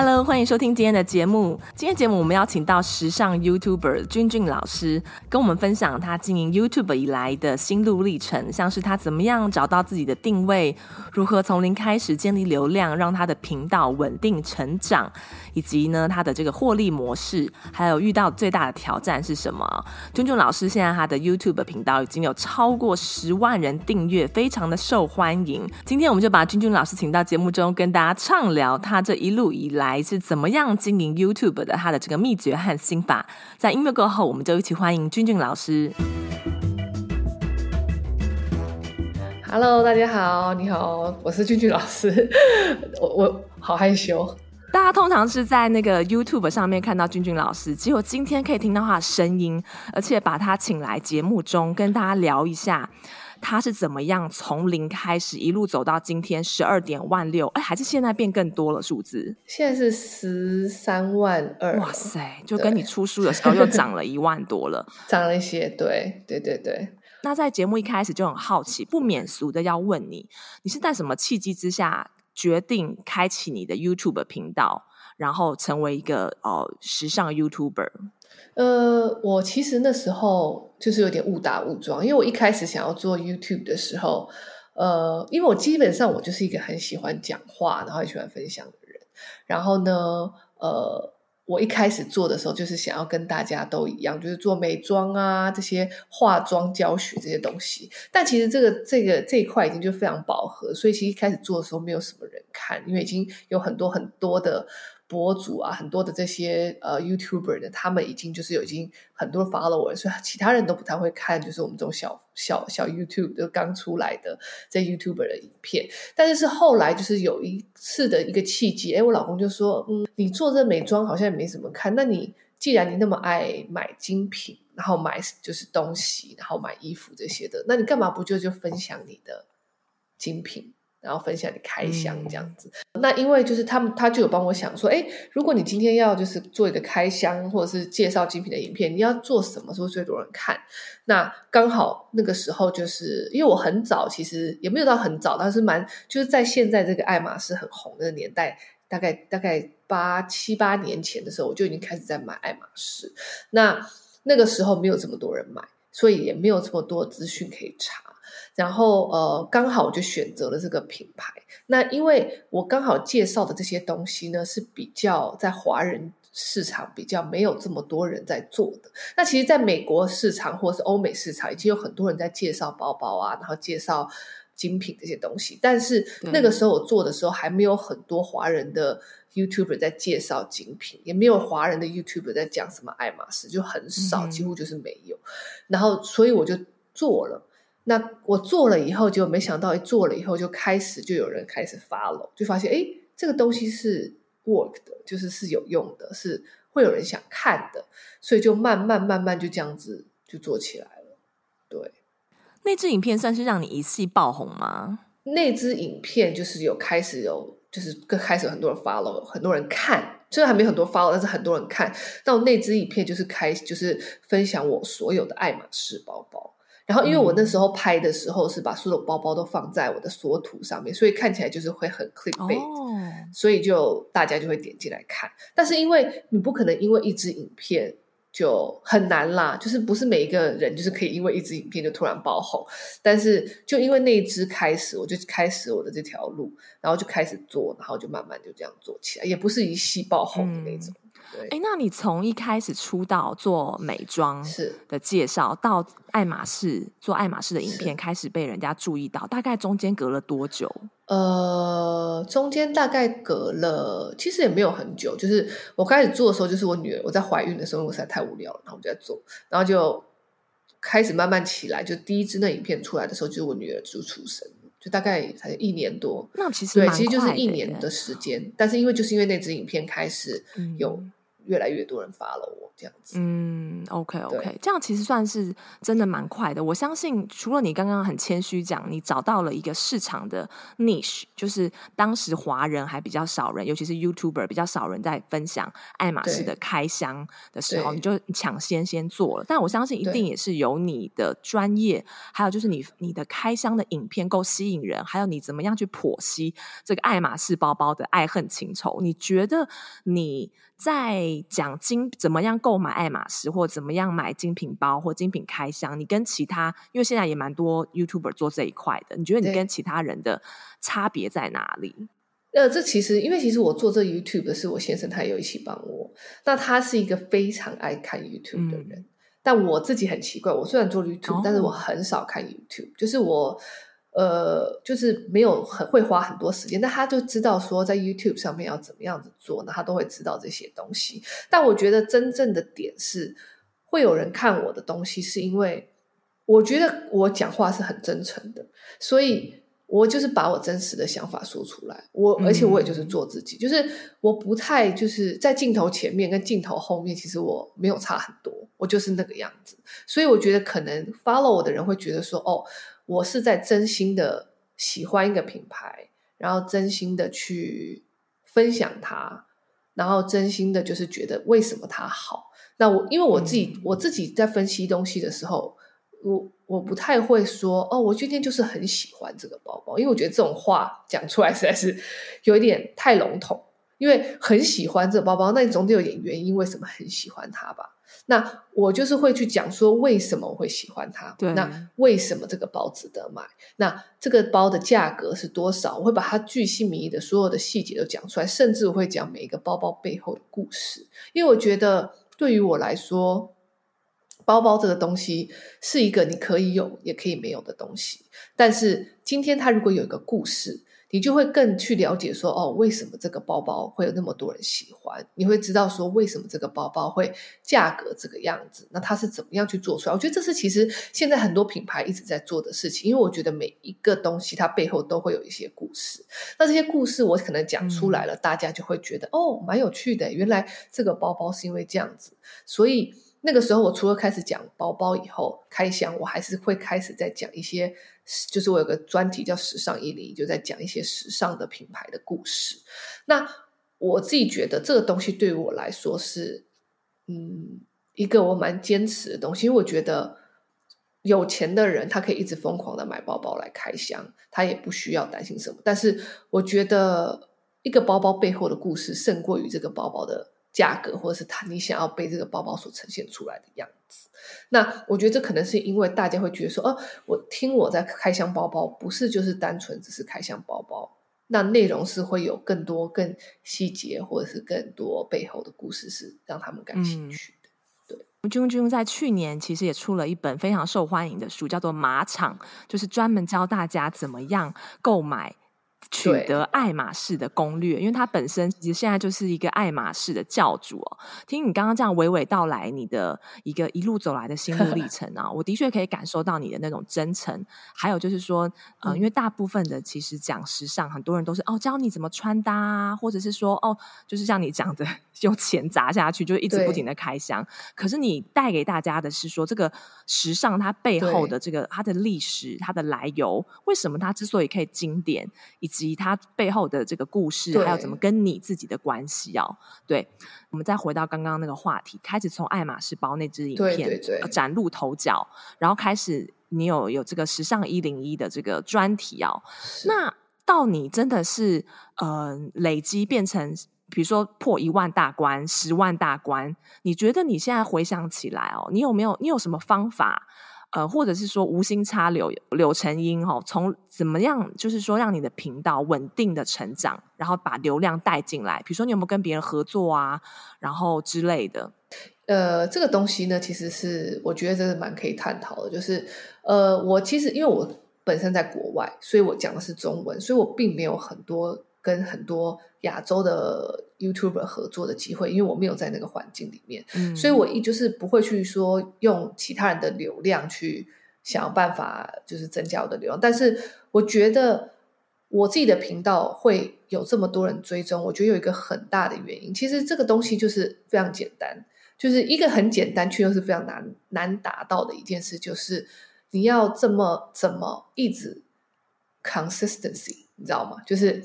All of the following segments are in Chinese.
Hello，欢迎收听今天的节目。今天节目我们邀请到时尚 YouTuber 君君老师，跟我们分享他经营 YouTube 以来的心路历程，像是他怎么样找到自己的定位，如何从零开始建立流量，让他的频道稳定成长，以及呢他的这个获利模式，还有遇到最大的挑战是什么？君君老师现在他的 YouTube 频道已经有超过十万人订阅，非常的受欢迎。今天我们就把君君老师请到节目中，跟大家畅聊他这一路以来。是怎么样经营 YouTube 的？他的这个秘诀和心法，在音乐过后，我们就一起欢迎君君老师。Hello，大家好，你好，我是君君老师。我我好害羞。大家通常是在那个 YouTube 上面看到君君老师，结果今天可以听到他的声音，而且把他请来节目中跟大家聊一下。他是怎么样从零开始一路走到今天十二点万六？哎，还是现在变更多了数字？现在是十三万二。哇塞，就跟你出书的时候又涨了 一万多了，涨了一些。对对对对。那在节目一开始就很好奇，不免俗的要问你：你是在什么契机之下决定开启你的 YouTube 频道，然后成为一个呃时尚 YouTuber？呃，我其实那时候就是有点误打误撞，因为我一开始想要做 YouTube 的时候，呃，因为我基本上我就是一个很喜欢讲话，然后很喜欢分享的人。然后呢，呃，我一开始做的时候就是想要跟大家都一样，就是做美妆啊这些化妆教学这些东西。但其实这个这个这一块已经就非常饱和，所以其实一开始做的时候没有什么人看，因为已经有很多很多的。博主啊，很多的这些呃 YouTuber 的，他们已经就是有已经很多 follower，所以其他人都不太会看，就是我们这种小小小 YouTube 就刚出来的这 YouTuber 的影片。但是是后来就是有一次的一个契机，哎，我老公就说，嗯，你做这美妆好像也没什么看，那你既然你那么爱买精品，然后买就是东西，然后买衣服这些的，那你干嘛不就就分享你的精品？然后分享你开箱这样子，嗯、那因为就是他们他就有帮我想说，哎，如果你今天要就是做一个开箱或者是介绍精品的影片，你要做什么，是不是最多人看？那刚好那个时候就是因为我很早，其实也没有到很早，但是蛮就是在现在这个爱马仕很红的年代，大概大概八七八年前的时候，我就已经开始在买爱马仕。那那个时候没有这么多人买，所以也没有这么多资讯可以查。然后呃，刚好我就选择了这个品牌。那因为我刚好介绍的这些东西呢，是比较在华人市场比较没有这么多人在做的。那其实，在美国市场或是欧美市场，已经有很多人在介绍包包啊，然后介绍精品这些东西。但是那个时候我做的时候，还没有很多华人的 YouTuber 在介绍精品，也没有华人的 YouTuber 在讲什么爱马仕，就很少，几乎就是没有。嗯、然后，所以我就做了。那我做了以后，就没想到一做了以后就开始就有人开始 follow，就发现哎，这个东西是 work 的，就是是有用的，是会有人想看的，所以就慢慢慢慢就这样子就做起来了。对，那支影片算是让你一气爆红吗？那支影片就是有开始有，就是更开始有很多人 follow，很多人看，虽然还没很多 follow，但是很多人看。到那支影片就是开，就是分享我所有的爱马仕包包。然后，因为我那时候拍的时候是把所有包包都放在我的缩图上面，所以看起来就是会很 clickbait，哦，所以就大家就会点进来看。但是因为你不可能因为一支影片就很难啦，就是不是每一个人就是可以因为一支影片就突然爆红。但是就因为那一支开始，我就开始我的这条路，然后就开始做，然后就慢慢就这样做起来，也不是一夕爆红的那种。嗯哎，那你从一开始出道做美妆是的介绍，到爱马仕做爱马仕的影片开始被人家注意到，大概中间隔了多久？呃，中间大概隔了，其实也没有很久。就是我开始做的时候，就是我女儿我在怀孕的时候，我实在太无聊了，然后我就在做，然后就开始慢慢起来。就第一支那影片出来的时候，就是我女儿就出生，就大概才一年多。那其实对，其实就是一年的时间。但是因为就是因为那支影片开始有。越来越多人 follow 我这样子。嗯，OK OK，这样其实算是真的蛮快的。我相信除了你刚刚很谦虚讲，你找到了一个市场的 niche，就是当时华人还比较少人，尤其是 YouTuber 比较少人在分享爱马仕的开箱的时候，你就抢先先做了。但我相信一定也是有你的专业，还有就是你你的开箱的影片够吸引人，还有你怎么样去剖析这个爱马仕包包的爱恨情仇。你觉得你？在讲精怎么样购买爱马仕，或怎么样买精品包或精品开箱，你跟其他，因为现在也蛮多 YouTuber 做这一块的，你觉得你跟其他人的差别在哪里？呃，这其实因为其实我做这 YouTube 的是我先生，他也有一起帮我。那他是一个非常爱看 YouTube 的人，嗯、但我自己很奇怪，我虽然做 YouTube，、哦、但是我很少看 YouTube，就是我。呃，就是没有很会花很多时间，但他就知道说在 YouTube 上面要怎么样子做，那他都会知道这些东西。但我觉得真正的点是，会有人看我的东西，是因为我觉得我讲话是很真诚的，所以我就是把我真实的想法说出来。我而且我也就是做自己，嗯、就是我不太就是在镜头前面跟镜头后面，其实我没有差很多，我就是那个样子。所以我觉得可能 follow 我的人会觉得说，哦。我是在真心的喜欢一个品牌，然后真心的去分享它，然后真心的就是觉得为什么它好。那我因为我自己、嗯、我自己在分析东西的时候，我我不太会说哦，我今天就是很喜欢这个包包，因为我觉得这种话讲出来实在是有一点太笼统。因为很喜欢这个包包，那你总得有点原因，为什么很喜欢它吧？那我就是会去讲说为什么我会喜欢它。对，那为什么这个包值得买？那这个包的价格是多少？我会把它巨细靡遗的所有的细节都讲出来，甚至我会讲每一个包包背后的故事。因为我觉得对于我来说，包包这个东西是一个你可以有也可以没有的东西。但是今天它如果有一个故事。你就会更去了解说，哦，为什么这个包包会有那么多人喜欢？你会知道说，为什么这个包包会价格这个样子？那它是怎么样去做出来？我觉得这是其实现在很多品牌一直在做的事情，因为我觉得每一个东西它背后都会有一些故事。那这些故事我可能讲出来了，嗯、大家就会觉得哦，蛮有趣的。原来这个包包是因为这样子，所以那个时候我除了开始讲包包以后开箱，我还是会开始在讲一些。就是我有个专题叫“时尚一零”，就在讲一些时尚的品牌的故事。那我自己觉得这个东西对于我来说是，嗯，一个我蛮坚持的东西。因为我觉得有钱的人他可以一直疯狂的买包包来开箱，他也不需要担心什么。但是我觉得一个包包背后的故事胜过于这个包包的价格，或者是他你想要被这个包包所呈现出来的样子。那我觉得这可能是因为大家会觉得说，哦，我听我在开箱包包，不是就是单纯只是开箱包包，那内容是会有更多、更细节，或者是更多背后的故事，是让他们感兴趣的。嗯、对，君君在去年其实也出了一本非常受欢迎的书，叫做《马场》，就是专门教大家怎么样购买。取得爱马仕的攻略，因为他本身其实现在就是一个爱马仕的教主哦。听你刚刚这样娓娓道来，你的一个一路走来的心路历程啊，我的确可以感受到你的那种真诚。还有就是说，呃，因为大部分的其实讲时尚，很多人都是哦教你怎么穿搭啊，或者是说哦，就是像你讲的 用钱砸下去，就一直不停的开箱。可是你带给大家的是说，这个时尚它背后的这个它的历史、它的来由，为什么它之所以可以经典？以及它背后的这个故事，还有怎么跟你自己的关系哦？对，我们再回到刚刚那个话题，开始从爱马仕包那支影片崭露头角，然后开始你有有这个时尚一零一的这个专题哦。那到你真的是呃累积变成，比如说破一万大关、十万大关，你觉得你现在回想起来哦，你有没有你有什么方法？呃，或者是说无心插柳柳成荫哦，从怎么样，就是说让你的频道稳定的成长，然后把流量带进来。比如说你有没有跟别人合作啊，然后之类的。呃，这个东西呢，其实是我觉得真的蛮可以探讨的。就是呃，我其实因为我本身在国外，所以我讲的是中文，所以我并没有很多。跟很多亚洲的 YouTuber 合作的机会，因为我没有在那个环境里面，嗯，所以我一就是不会去说用其他人的流量去想要办法，就是增加我的流量。但是我觉得我自己的频道会有这么多人追踪，我觉得有一个很大的原因，其实这个东西就是非常简单，就是一个很简单却又是非常难难达到的一件事，就是你要这么怎么一直 consistency，你知道吗？就是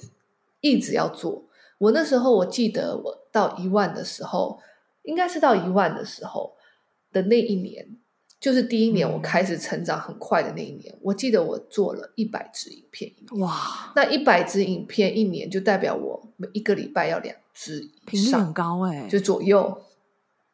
一直要做。我那时候我记得我到一万的时候，应该是到一万的时候的那一年。就是第一年我开始成长很快的那一年，嗯、我记得我做了一百支影片。哇，那一百支影片一年就代表我每一个礼拜要两支以上，频率很高哎、欸，就左右。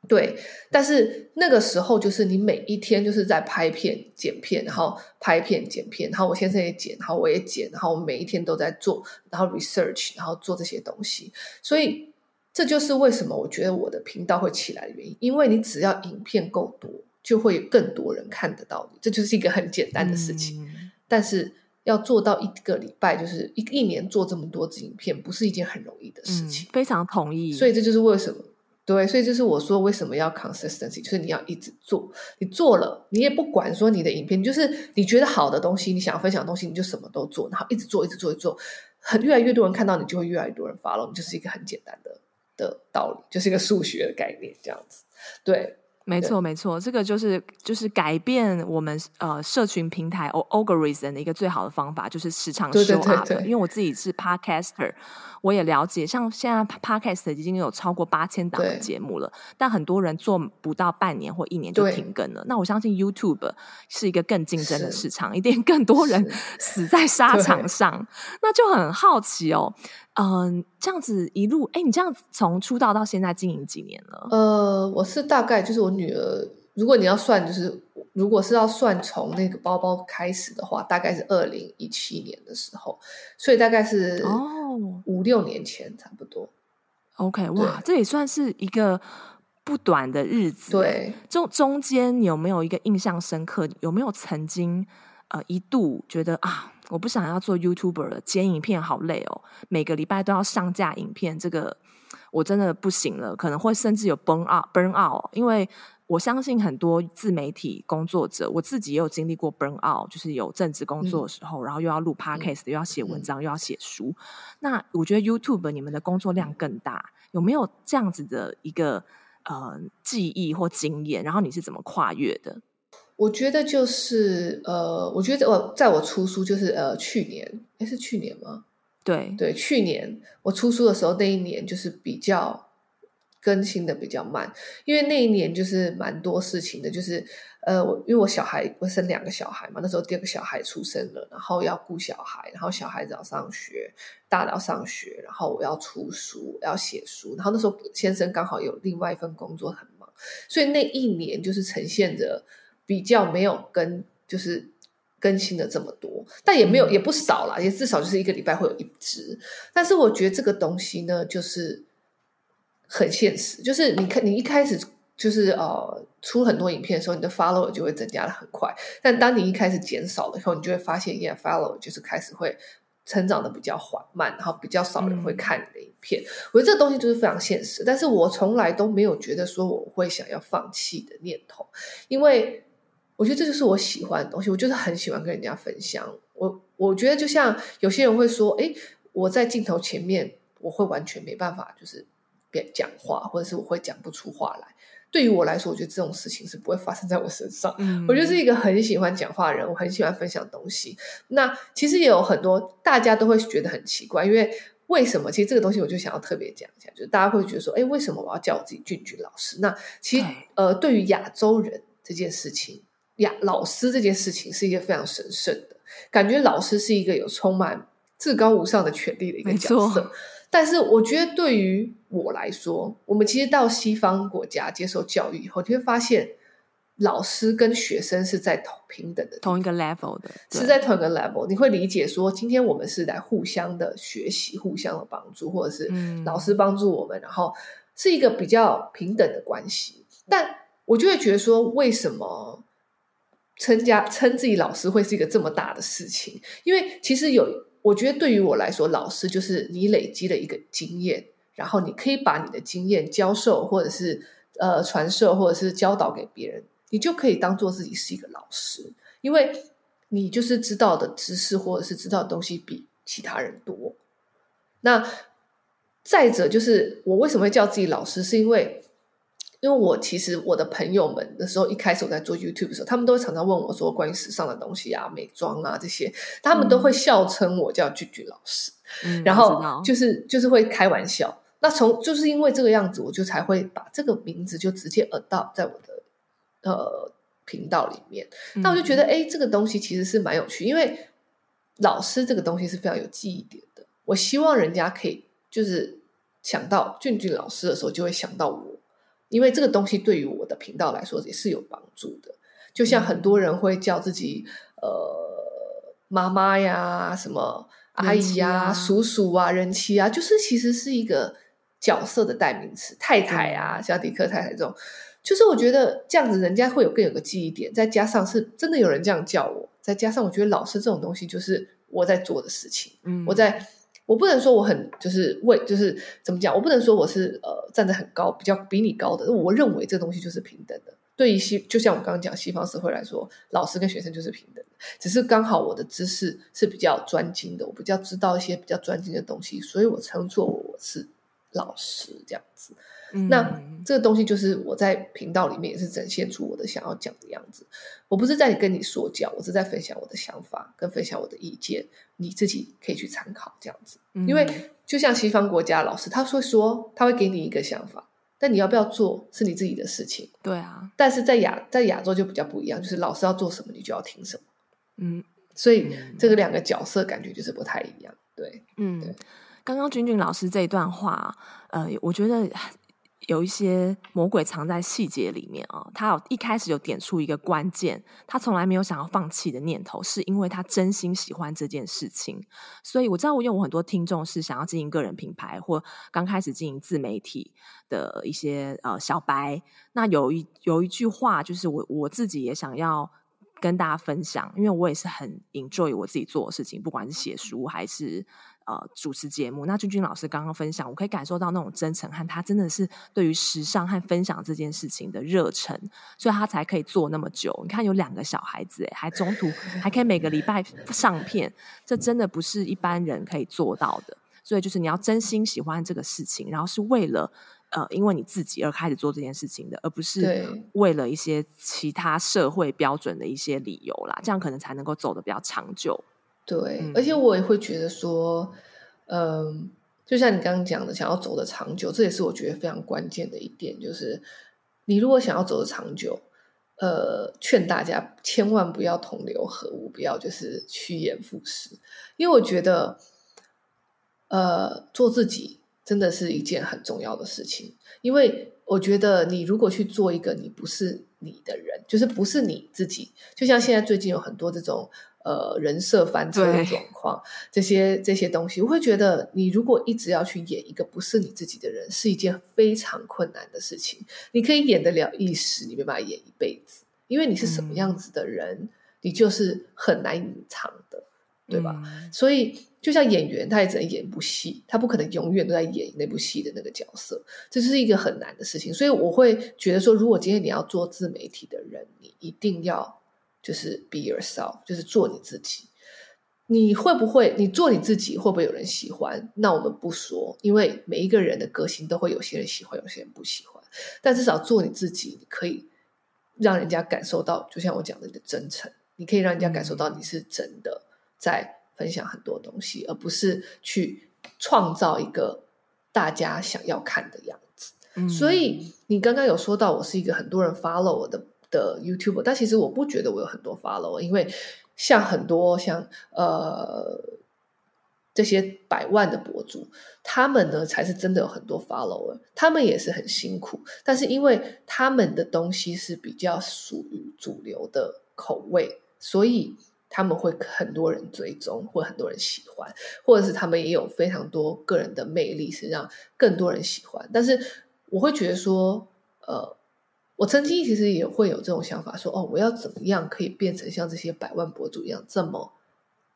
对，但是那个时候就是你每一天就是在拍片、剪片，然后拍片、剪片，然后我先生也剪，然后我也剪，然后我们每一天都在做，然后 research，然后做这些东西。所以这就是为什么我觉得我的频道会起来的原因，因为你只要影片够多。就会有更多人看得到你，这就是一个很简单的事情。嗯、但是要做到一个礼拜，就是一一年做这么多支影片，不是一件很容易的事情。嗯、非常同意。所以这就是为什么，对，所以就是我说为什么要 consistency，就是你要一直做。你做了，你也不管说你的影片，就是你觉得好的东西，你想要分享的东西，你就什么都做，然后一直做，一直做，一直做，很越来越多人看到你，就会越来越多人 follow 你，就是一个很简单的的道理，就是一个数学的概念，这样子，对。没错，没错，这个就是就是改变我们呃社群平台 algorithm 的一个最好的方法，就是时常 show up。对对对对，因为我自己是 podcaster。我也了解，像现在 Podcast 已经有超过八千档的节目了，但很多人做不到半年或一年就停更了。那我相信 YouTube 是一个更竞争的市场，一定更多人死在沙场上。那就很好奇哦，嗯、呃，这样子一路，哎，你这样子从出道到现在经营几年了？呃，我是大概就是我女儿，如果你要算，就是。如果是要算从那个包包开始的话，大概是二零一七年的时候，所以大概是哦五六年前差不多。OK，哇，这也算是一个不短的日子。对，中中间有没有一个印象深刻？有没有曾经呃一度觉得啊，我不想要做 YouTuber 了，剪影片好累哦，每个礼拜都要上架影片，这个我真的不行了，可能会甚至有 burn out burn out，因为。我相信很多自媒体工作者，我自己也有经历过 burn out，就是有正职工作的时候，嗯、然后又要录 podcast，、嗯、又要写文章，嗯、又要写书。那我觉得 YouTube 你们的工作量更大，有没有这样子的一个呃记忆或经验？然后你是怎么跨越的？我觉得就是呃，我觉得我在我出书就是呃去年，诶，是去年吗？对对，去年我出书的时候，那一年就是比较。更新的比较慢，因为那一年就是蛮多事情的，就是呃，我因为我小孩我生两个小孩嘛，那时候第二个小孩出生了，然后要顾小孩，然后小孩子要上学，大的要上学，然后我要出书，要写书，然后那时候先生刚好有另外一份工作很忙，所以那一年就是呈现着比较没有跟就是更新的这么多，但也没有也不少啦，也至少就是一个礼拜会有一支，但是我觉得这个东西呢，就是。很现实，就是你看，你一开始就是呃出很多影片的时候，你的 follower 就会增加的很快。但当你一开始减少了以后，你就会发现，yeah follower 就是开始会成长的比较缓慢，然后比较少人会看你的影片。嗯、我觉得这个东西就是非常现实，但是我从来都没有觉得说我会想要放弃的念头，因为我觉得这就是我喜欢的东西，我就是很喜欢跟人家分享。我我觉得就像有些人会说，哎，我在镜头前面我会完全没办法，就是。别讲话，或者是我会讲不出话来。对于我来说，我觉得这种事情是不会发生在我身上。嗯，我就是一个很喜欢讲话的人，我很喜欢分享东西。那其实也有很多大家都会觉得很奇怪，因为为什么？其实这个东西我就想要特别讲一下，就是大家会觉得说，哎，为什么我要叫我自己俊俊老师？那其实对呃，对于亚洲人这件事情，亚老师这件事情是一件非常神圣的，感觉老师是一个有充满至高无上的权力的一个角色。但是我觉得，对于我来说，我们其实到西方国家接受教育以后，你会发现，老师跟学生是在同平等的同一个 level 的，是在同一个 level。你会理解说，今天我们是来互相的学习、互相的帮助，或者是老师帮助我们，嗯、然后是一个比较平等的关系。但我就会觉得说，为什么称家称自己老师会是一个这么大的事情？因为其实有。我觉得对于我来说，老师就是你累积了一个经验，然后你可以把你的经验教授，或者是呃传授，或者是教导给别人，你就可以当做自己是一个老师，因为你就是知道的知识或者是知道的东西比其他人多。那再者就是我为什么会叫自己老师，是因为。因为我其实我的朋友们的时候，一开始我在做 YouTube 的时候，他们都会常常问我说关于时尚的东西啊、美妆啊这些，他们都会笑称我叫俊俊老师，嗯、然后就是就是会开玩笑。那从就是因为这个样子，我就才会把这个名字就直接 adopt 在我的呃频道里面。那我就觉得，哎、嗯，这个东西其实是蛮有趣，因为老师这个东西是非常有记忆点的。我希望人家可以就是想到俊俊老师的时候，就会想到我。因为这个东西对于我的频道来说也是有帮助的，就像很多人会叫自己呃妈妈呀、什么阿姨呀、啊、叔叔啊、人妻啊，就是其实是一个角色的代名词，太太啊，像迪克太太这种，就是我觉得这样子人家会有更有个记忆点，再加上是真的有人这样叫我，再加上我觉得老师这种东西就是我在做的事情，嗯，我在。我不能说我很就是为就是怎么讲，我不能说我是呃站得很高，比较比你高的。我认为这东西就是平等的。对于西，就像我刚刚讲西方社会来说，老师跟学生就是平等的。只是刚好我的知识是比较专精的，我比较知道一些比较专精的东西，所以我称作我是老师这样子。那这个东西就是我在频道里面也是展现出我的想要讲的样子。我不是在跟你说教，我是在分享我的想法跟分享我的意见，你自己可以去参考这样子。因为就像西方国家老师，他会说他会给你一个想法，但你要不要做是你自己的事情。对啊，但是在亚在亚洲就比较不一样，就是老师要做什么，你就要听什么。嗯，所以这个两个角色感觉就是不太一样。对，嗯，对。刚刚君君老师这一段话，呃，我觉得。有一些魔鬼藏在细节里面啊！他有一开始有点出一个关键，他从来没有想要放弃的念头，是因为他真心喜欢这件事情。所以我知道，我有很多听众是想要经营个人品牌或刚开始经营自媒体的一些呃小白。那有一有一句话，就是我我自己也想要跟大家分享，因为我也是很 enjoy 我自己做的事情，不管是写书还是。呃，主持节目，那君君老师刚刚分享，我可以感受到那种真诚和他真的是对于时尚和分享这件事情的热忱，所以他才可以做那么久。你看，有两个小孩子，哎，还中途还可以每个礼拜上片，这真的不是一般人可以做到的。所以，就是你要真心喜欢这个事情，然后是为了呃，因为你自己而开始做这件事情的，而不是为了一些其他社会标准的一些理由啦。这样可能才能够走得比较长久。对，而且我也会觉得说，嗯、呃，就像你刚刚讲的，想要走得长久，这也是我觉得非常关键的一点，就是你如果想要走得长久，呃，劝大家千万不要同流合污，不要就是趋炎附势，因为我觉得，呃，做自己真的是一件很重要的事情，因为我觉得你如果去做一个你不是你的人，就是不是你自己，就像现在最近有很多这种。呃，人设翻车的状况，这些这些东西，我会觉得，你如果一直要去演一个不是你自己的人，是一件非常困难的事情。你可以演得了一时，你没办法演一辈子，因为你是什么样子的人，嗯、你就是很难隐藏的，对吧？嗯、所以，就像演员，他也只能演一部戏，他不可能永远都在演那部戏的那个角色，这是一个很难的事情。所以，我会觉得说，如果今天你要做自媒体的人，你一定要。就是 be yourself，就是做你自己。你会不会？你做你自己会不会有人喜欢？那我们不说，因为每一个人的个性都会有些人喜欢，有些人不喜欢。但至少做你自己，你可以让人家感受到，就像我讲的，你的真诚。你可以让人家感受到你是真的在分享很多东西，而不是去创造一个大家想要看的样子。嗯。所以你刚刚有说到，我是一个很多人 follow 我的。的 YouTuber，但其实我不觉得我有很多 follower，因为像很多像呃这些百万的博主，他们呢才是真的有很多 follower，他们也是很辛苦，但是因为他们的东西是比较属于主流的口味，所以他们会很多人追踪，或很多人喜欢，或者是他们也有非常多个人的魅力，是让更多人喜欢。但是我会觉得说，呃。我曾经其实也会有这种想法，说哦，我要怎么样可以变成像这些百万博主一样这么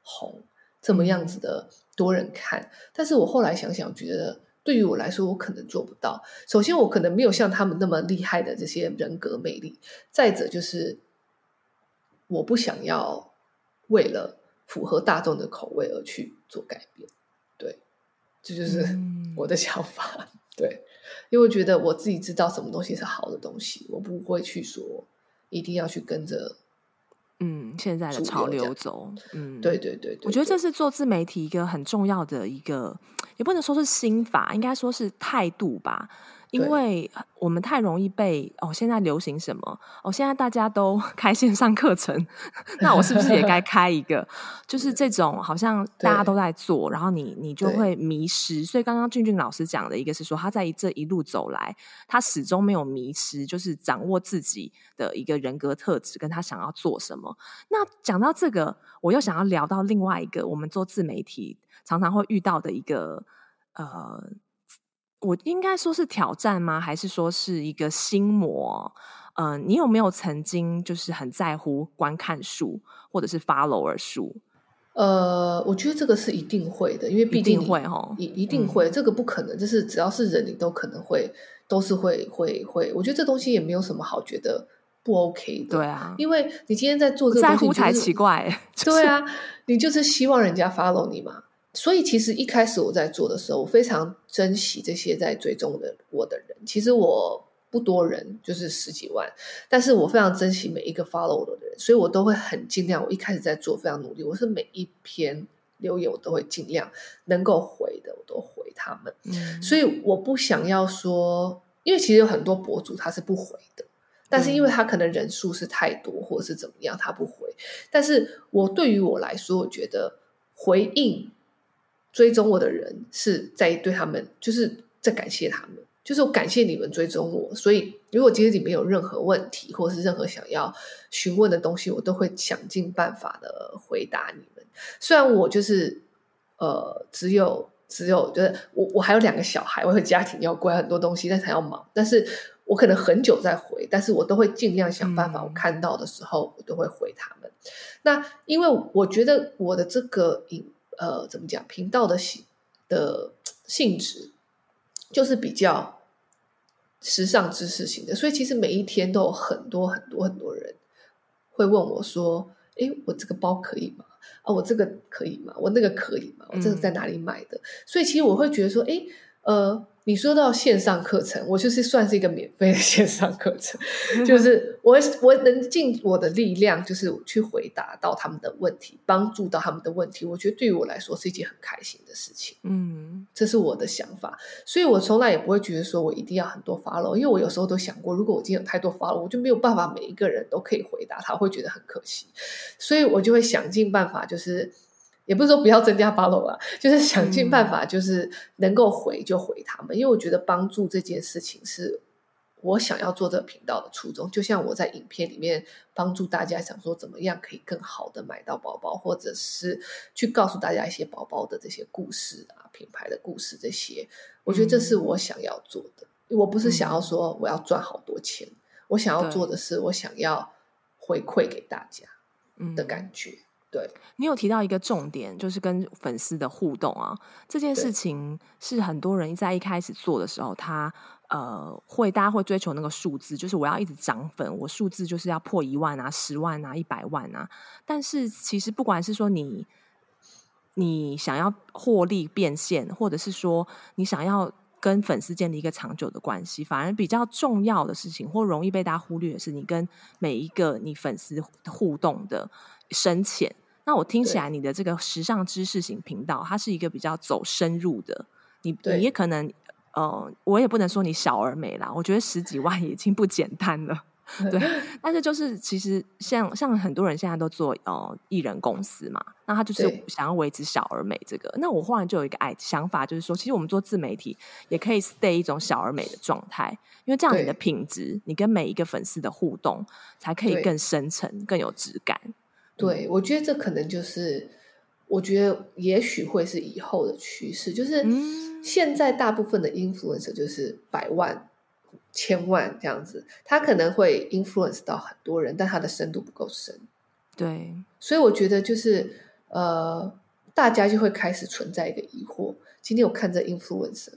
红，这么样子的多人看？但是我后来想想，觉得对于我来说，我可能做不到。首先，我可能没有像他们那么厉害的这些人格魅力；再者，就是我不想要为了符合大众的口味而去做改变。对，这就是 我的想法。嗯、对，因为我觉得我自己知道什么东西是好的东西，我不会去说一定要去跟着。嗯，现在的潮流走，嗯，对对对，对，我觉得这是做自媒体一个很重要的一个，也不能说是心法，应该说是态度吧。因为我们太容易被哦，现在流行什么？哦，现在大家都 开线上课程，那我是不是也该 开一个？就是这种好像大家都在做，然后你你就会迷失。所以刚刚俊俊老师讲的一个是说，他在这一路走来，他始终没有迷失，就是掌握自己的一个人格特质，跟他想要做什么。那讲到这个，我又想要聊到另外一个，我们做自媒体常常会遇到的一个呃。我应该说是挑战吗？还是说是一个心魔？嗯、呃，你有没有曾经就是很在乎观看数或者是 follower 数？呃，我觉得这个是一定会的，因为毕竟会哈，一一定会，这个不可能，就是只要是人，你都可能会，都是会会会。我觉得这东西也没有什么好觉得不 OK 的，对啊，因为你今天在做这个东西，在乎才奇怪，就是、对啊，你就是希望人家 follow 你嘛。所以，其实一开始我在做的时候，我非常珍惜这些在追踪的我的人。其实我不多人，就是十几万，但是我非常珍惜每一个 follow 我的人，所以我都会很尽量。我一开始在做，非常努力。我是每一篇留言，我都会尽量能够回的，我都回他们。嗯，所以我不想要说，因为其实有很多博主他是不回的，但是因为他可能人数是太多，或者是怎么样，他不回。但是我对于我来说，我觉得回应。追踪我的人是在对他们，就是在感谢他们，就是我感谢你们追踪我。所以，如果今天里面有任何问题，或者是任何想要询问的东西，我都会想尽办法的回答你们。虽然我就是呃，只有只有就是我我还有两个小孩，我有家庭要管很多东西，但是还要忙。但是我可能很久再回，但是我都会尽量想办法。我看到的时候，我都会回他们。嗯、那因为我觉得我的这个影。呃，怎么讲？频道的性的性质就是比较时尚知识型的，所以其实每一天都有很多很多很多人会问我说：“诶，我这个包可以吗？啊，我这个可以吗？我那个可以吗？我这个在哪里买的？”嗯、所以其实我会觉得说：“诶，呃。”你说到线上课程，我就是算是一个免费的线上课程，就是我我能尽我的力量，就是去回答到他们的问题，帮助到他们的问题。我觉得对于我来说是一件很开心的事情。嗯，这是我的想法，所以我从来也不会觉得说我一定要很多 follow，因为我有时候都想过，如果我今天有太多 follow，我就没有办法每一个人都可以回答他，会觉得很可惜，所以我就会想尽办法，就是。也不是说不要增加 follow 啊，就是想尽办法，就是能够回就回他们，嗯、因为我觉得帮助这件事情是我想要做这个频道的初衷。就像我在影片里面帮助大家，想说怎么样可以更好的买到包包，或者是去告诉大家一些包包的这些故事啊，品牌的故事这些，我觉得这是我想要做的。嗯、我不是想要说我要赚好多钱，嗯、我想要做的是我想要回馈给大家的感觉。嗯对，你有提到一个重点，就是跟粉丝的互动啊，这件事情是很多人在一开始做的时候，他呃会大家会追求那个数字，就是我要一直涨粉，我数字就是要破一万啊、十万啊、一百万啊。但是其实不管是说你你想要获利变现，或者是说你想要跟粉丝建立一个长久的关系，反而比较重要的事情，或容易被大家忽略的是，你跟每一个你粉丝互动的深浅。那我听起来，你的这个时尚知识型频道，它是一个比较走深入的。你你也可能，呃，我也不能说你小而美啦。我觉得十几万已经不简单了，对。但是就是其实像像很多人现在都做呃艺人公司嘛，那他就是想要维持小而美这个。那我忽然就有一个哎想法，就是说，其实我们做自媒体也可以 stay 一种小而美的状态，因为这样你的品质，你跟每一个粉丝的互动才可以更深层、更有质感。对，我觉得这可能就是，我觉得也许会是以后的趋势。就是现在大部分的 influencer 就是百万、千万这样子，他可能会 influence 到很多人，但他的深度不够深。对，所以我觉得就是呃，大家就会开始存在一个疑惑：今天我看这 influencer，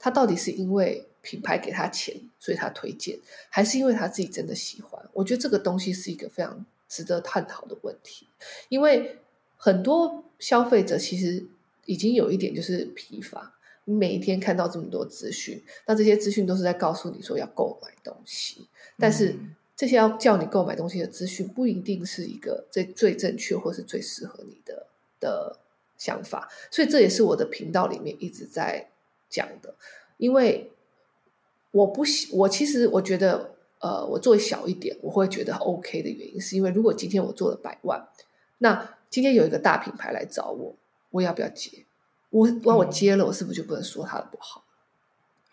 他到底是因为品牌给他钱，所以他推荐，还是因为他自己真的喜欢？我觉得这个东西是一个非常。值得探讨的问题，因为很多消费者其实已经有一点就是疲乏，你每一天看到这么多资讯，那这些资讯都是在告诉你说要购买东西，但是这些要叫你购买东西的资讯不一定是一个最最正确或是最适合你的的想法，所以这也是我的频道里面一直在讲的，因为我不喜，我其实我觉得，呃，我做小一点我会觉得 OK 的原因，是因为如果今天我做了百万，那今天有一个大品牌来找我，我要不要接？我我我接了，我是不是就不能说他的不好？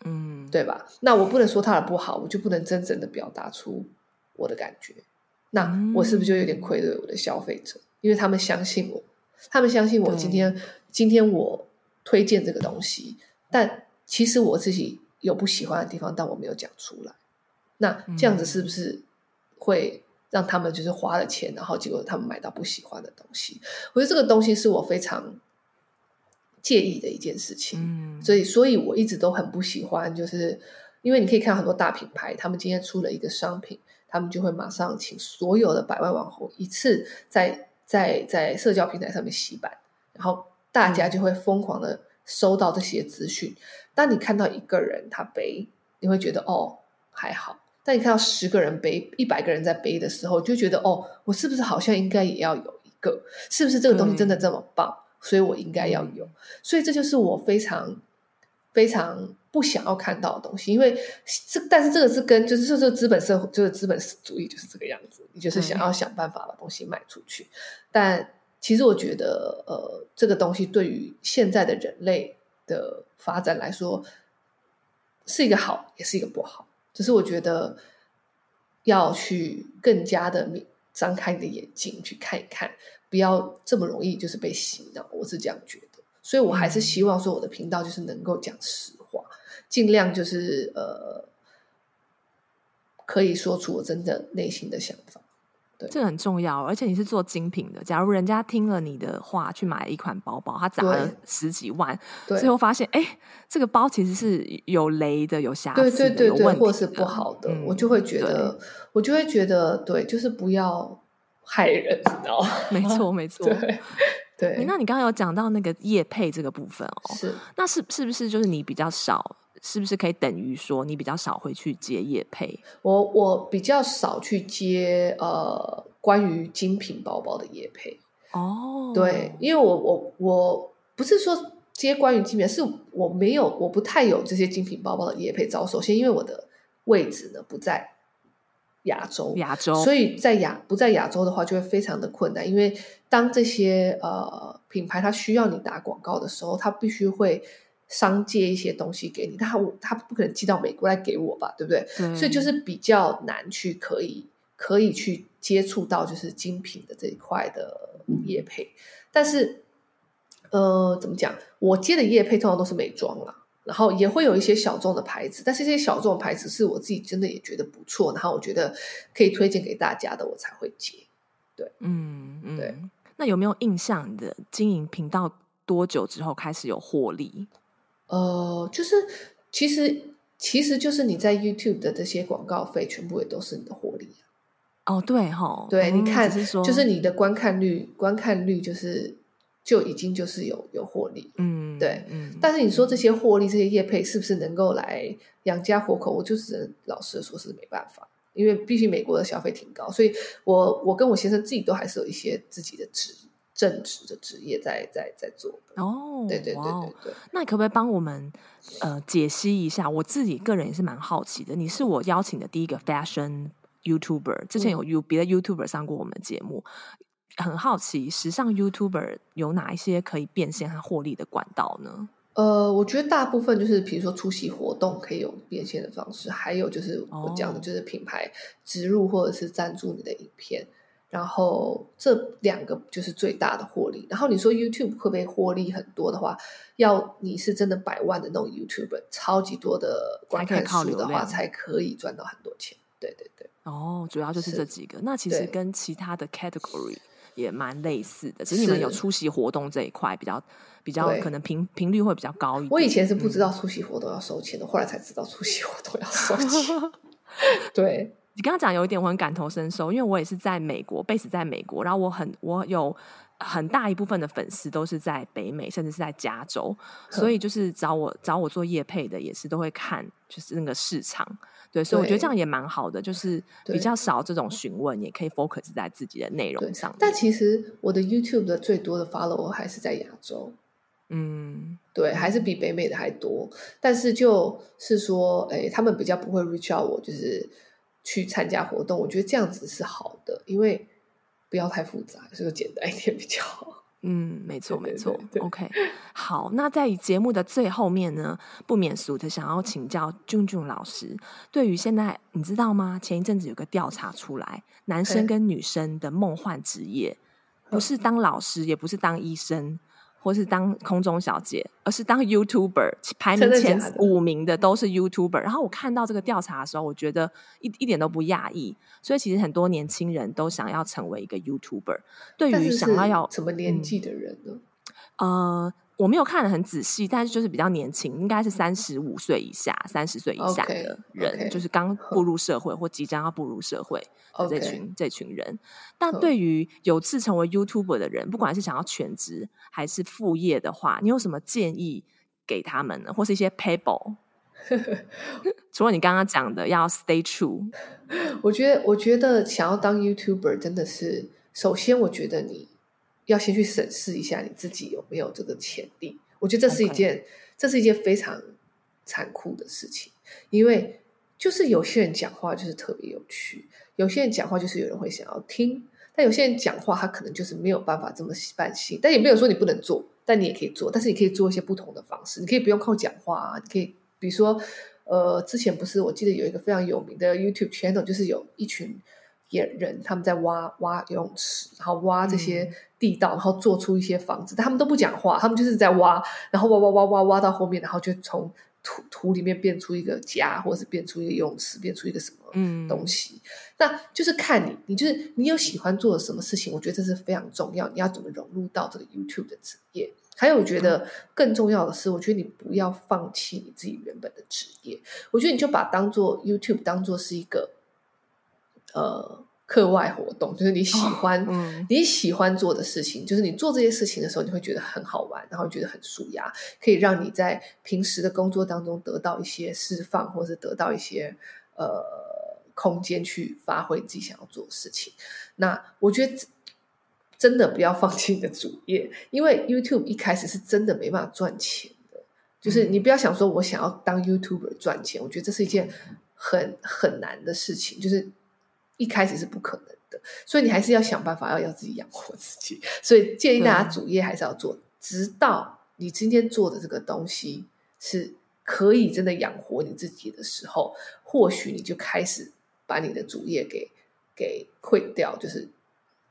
嗯，对吧？那我不能说他的不好，我就不能真正的表达出我的感觉，那我是不是就有点愧对我的消费者？因为他们相信我。他们相信我今天，今天我推荐这个东西，但其实我自己有不喜欢的地方，但我没有讲出来。那这样子是不是会让他们就是花了钱，然后结果他们买到不喜欢的东西？我觉得这个东西是我非常介意的一件事情。嗯，所以，所以我一直都很不喜欢，就是因为你可以看到很多大品牌，他们今天出了一个商品，他们就会马上请所有的百万网红一次在。在在社交平台上面洗版，然后大家就会疯狂的收到这些资讯。当你看到一个人他背，你会觉得哦还好；但你看到十个人背，一百个人在背的时候，就觉得哦，我是不是好像应该也要有一个？是不是这个东西真的这么棒？所以我应该要有。所以这就是我非常非常。不想要看到的东西，因为这，但是这个是跟就是说这个资本社会，就是资本主义就是这个样子，你就是想要想办法把东西卖出去。嗯、但其实我觉得，呃，这个东西对于现在的人类的发展来说，是一个好，也是一个不好。只是我觉得要去更加的张开你的眼睛去看一看，不要这么容易就是被洗脑。我是这样觉得，所以我还是希望说我的频道就是能够讲实话。尽量就是呃，可以说出我真的内心的想法，对，这很重要。而且你是做精品的，假如人家听了你的话去买一款包包，他砸了十几万，最后发现哎，这个包其实是有雷的、有瑕疵的、对对对对，或是不好的，嗯、我就会觉得，对我就会觉得，对，就是不要害人，你知道吗？没错，没 错，对。对，那你刚刚有讲到那个业配这个部分哦，是，那是是不是就是你比较少？是不是可以等于说你比较少会去接业配？我我比较少去接呃关于精品包包的业配哦。对，因为我我我不是说接关于精品，是我没有我不太有这些精品包包的业配招。首先，因为我的位置呢不在亚洲，亚洲，所以在亚不在亚洲的话就会非常的困难。因为当这些呃品牌它需要你打广告的时候，它必须会。商借一些东西给你，他他不可能寄到美国来给我吧，对不对？对，所以就是比较难去可以可以去接触到就是精品的这一块的业配，嗯、但是呃，怎么讲？我接的业配通常都是美妆啦，然后也会有一些小众的牌子，但是这些小众的牌子是我自己真的也觉得不错，然后我觉得可以推荐给大家的，我才会接。对，嗯嗯，对。那有没有印象的经营频道多久之后开始有获利？呃，就是其实其实就是你在 YouTube 的这些广告费，全部也都是你的获利哦，对哈、哦，对，嗯、你看，是说就是你的观看率，观看率就是就已经就是有有获利，嗯，对，嗯。但是你说这些获利，这些业配是不是能够来养家活口？我就是老实的说，是没办法，因为毕竟美国的消费挺高，所以我我跟我先生自己都还是有一些自己的职业。正职的职业在在在做哦，对对对对对。那你可不可以帮我们呃解析一下？我自己个人也是蛮好奇的。你是我邀请的第一个 fashion YouTuber，之前有 You 别的 YouTuber 上过我们的节目，嗯、很好奇时尚 YouTuber 有哪一些可以变现和获利的管道呢？呃，我觉得大部分就是比如说出席活动可以有变现的方式，还有就是我讲的就是品牌植入或者是赞助你的影片。然后这两个就是最大的获利。然后你说 YouTube 会不会获利很多的话，要你是真的百万的那种 YouTuber，超级多的观看数的话，才可以赚到很多钱。对对对。哦，主要就是这几个。那其实跟其他的 category 也蛮类似的，只是你们有出席活动这一块比较比较可能频频率会比较高一点。我以前是不知道出席活动要收钱的，后来才知道出席活动要收钱。对。你刚刚讲有一点我很感同身受，因为我也是在美国，base 在美国，然后我很我有很大一部分的粉丝都是在北美，甚至是在加州，所以就是找我找我做业配的也是都会看，就是那个市场，对，所以我觉得这样也蛮好的，就是比较少这种询问，也可以 focus 在自己的内容上。但其实我的 YouTube 的最多的 follow 还是在亚洲。嗯，对，还是比北美的还多，但是就是说，哎，他们比较不会 reach out 我，就是去参加活动。我觉得这样子是好的，因为不要太复杂，所以简单一点比较好。嗯，没错，没错。OK，好，那在节目的最后面呢，不免俗的想要请教 Junjun 老师，对于现在你知道吗？前一阵子有个调查出来，男生跟女生的梦幻职业，不是当老师，也不是当医生。或是当空中小姐，而是当 YouTuber，排名前五名的都是 YouTuber。然后我看到这个调查的时候，我觉得一一点都不讶异。所以其实很多年轻人都想要成为一个 YouTuber。对于想要要什么年纪的人呢？嗯、呃。我没有看得很仔细，但是就是比较年轻，应该是三十五岁以下、三十岁以下的人，okay, okay, 就是刚步入社会或即将要步入社会的这群、这群人。但对于有志成为 YouTuber 的人，不管是想要全职还是副业的话，你有什么建议给他们呢？或是一些 paper？除了你刚刚讲的要 stay true，我觉得，我觉得想要当 YouTuber 真的是，首先我觉得你。要先去审视一下你自己有没有这个潜力，我觉得这是一件.这是一件非常残酷的事情，因为就是有些人讲话就是特别有趣，有些人讲话就是有人会想要听，但有些人讲话他可能就是没有办法这么办心，但也没有说你不能做，但你也可以做，但是你可以做一些不同的方式，你可以不用靠讲话啊，你可以比如说，呃，之前不是我记得有一个非常有名的 YouTube channel，就是有一群。人他们在挖挖游泳池，然后挖这些地道，嗯、然后做出一些房子。但他们都不讲话，他们就是在挖，然后挖挖挖挖挖到后面，然后就从土土里面变出一个家，或者是变出一个游泳池，变出一个什么东西。嗯、那就是看你，你就是你有喜欢做的什么事情，我觉得这是非常重要。你要怎么融入到这个 YouTube 的职业？还有，我觉得更重要的是，我觉得你不要放弃你自己原本的职业。我觉得你就把当做 YouTube 当做是一个。呃，课外活动就是你喜欢、哦嗯、你喜欢做的事情，就是你做这些事情的时候，你会觉得很好玩，然后觉得很舒压，可以让你在平时的工作当中得到一些释放，或是得到一些呃空间去发挥自己想要做的事情。那我觉得真的不要放弃你的主业，因为 YouTube 一开始是真的没办法赚钱的，就是你不要想说我想要当 YouTuber 赚钱，我觉得这是一件很很难的事情，就是。一开始是不可能的，所以你还是要想办法要要自己养活自己。所以建议大家主业还是要做，嗯、直到你今天做的这个东西是可以真的养活你自己的时候，或许你就开始把你的主业给给溃掉，就是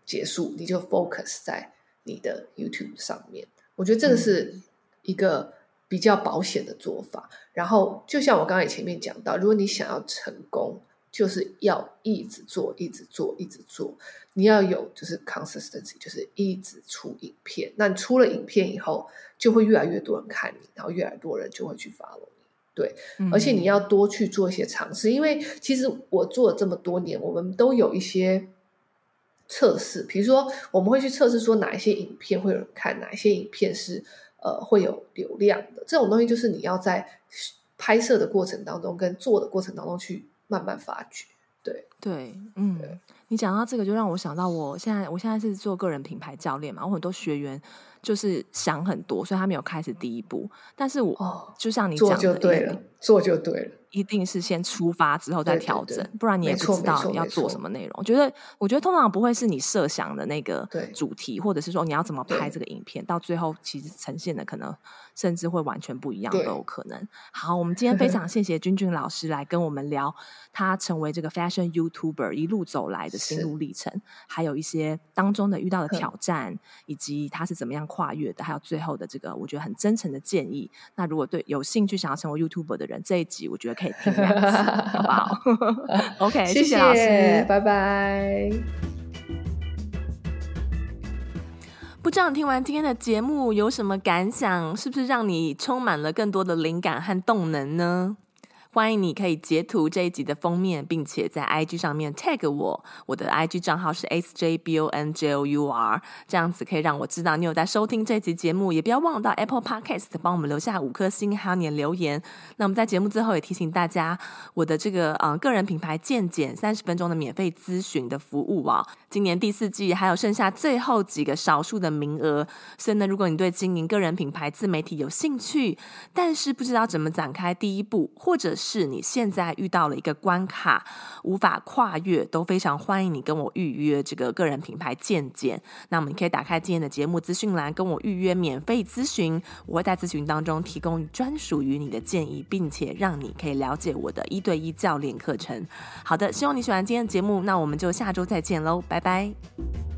结束，你就 focus 在你的 YouTube 上面。我觉得这个是一个比较保险的做法。嗯、然后，就像我刚才前面讲到，如果你想要成功，就是要一直做，一直做，一直做。你要有就是 consistency，就是一直出影片。那你出了影片以后，就会越来越多人看你，然后越来越多人就会去 follow 你。对，嗯、而且你要多去做一些尝试，因为其实我做了这么多年，我们都有一些测试。比如说，我们会去测试说哪一些影片会有人看，哪一些影片是呃会有流量的。这种东西就是你要在拍摄的过程当中跟做的过程当中去。慢慢发掘，对。对，嗯，你讲到这个，就让我想到，我现在我现在是做个人品牌教练嘛，我很多学员就是想很多，所以他没有开始第一步，但是我、哦、就像你讲的，做就对了，做就对了。一定是先出发之后再调整，对对对，不然你也不知道你要做什么内容。我觉得，我觉得通常不会是你设想的那个主题，或者是说你要怎么拍这个影片，到最后其实呈现的可能甚至会完全不一样都有可能。好，我们今天非常谢谢 Junjun 老师来跟我们聊他成为这个 Fashion YouTuber 一路走来的心路历程，还有一些当中的遇到的挑战，以及他是怎么样跨越的，还有最后的这个我觉得很真诚的建议。那如果对有兴趣想要成为 YouTuber 的人，这一集我觉得可以听两次。好不好？OK，谢谢老师，拜拜。不知道你听完今天的节目有什么感想？是不是让你充满了更多的灵感和动能呢？欢迎你可以截图这一集的封面，并且在 IG 上面 tag 我，我的 IG 账号是 sjbonjour，这样子可以让我知道你有在收听这集节目。也不要忘了到 Apple Podcast 帮我们留下五颗星，还有你的留言。那我们在节目最后也提醒大家，我的这个呃个人品牌健检三十分钟的免费咨询的服务啊，今年第四季还有剩下最后几个少数的名额，所以呢，如果你对经营个人品牌自媒体有兴趣，但是不知道怎么展开第一步，或者是是你现在遇到了一个关卡，无法跨越，都非常欢迎你跟我预约这个个人品牌健检。那么你可以打开今天的节目资讯栏，跟我预约免费咨询。我会在咨询当中提供专属于你的建议，并且让你可以了解我的一对一教练课程。好的，希望你喜欢今天的节目，那我们就下周再见喽，拜拜。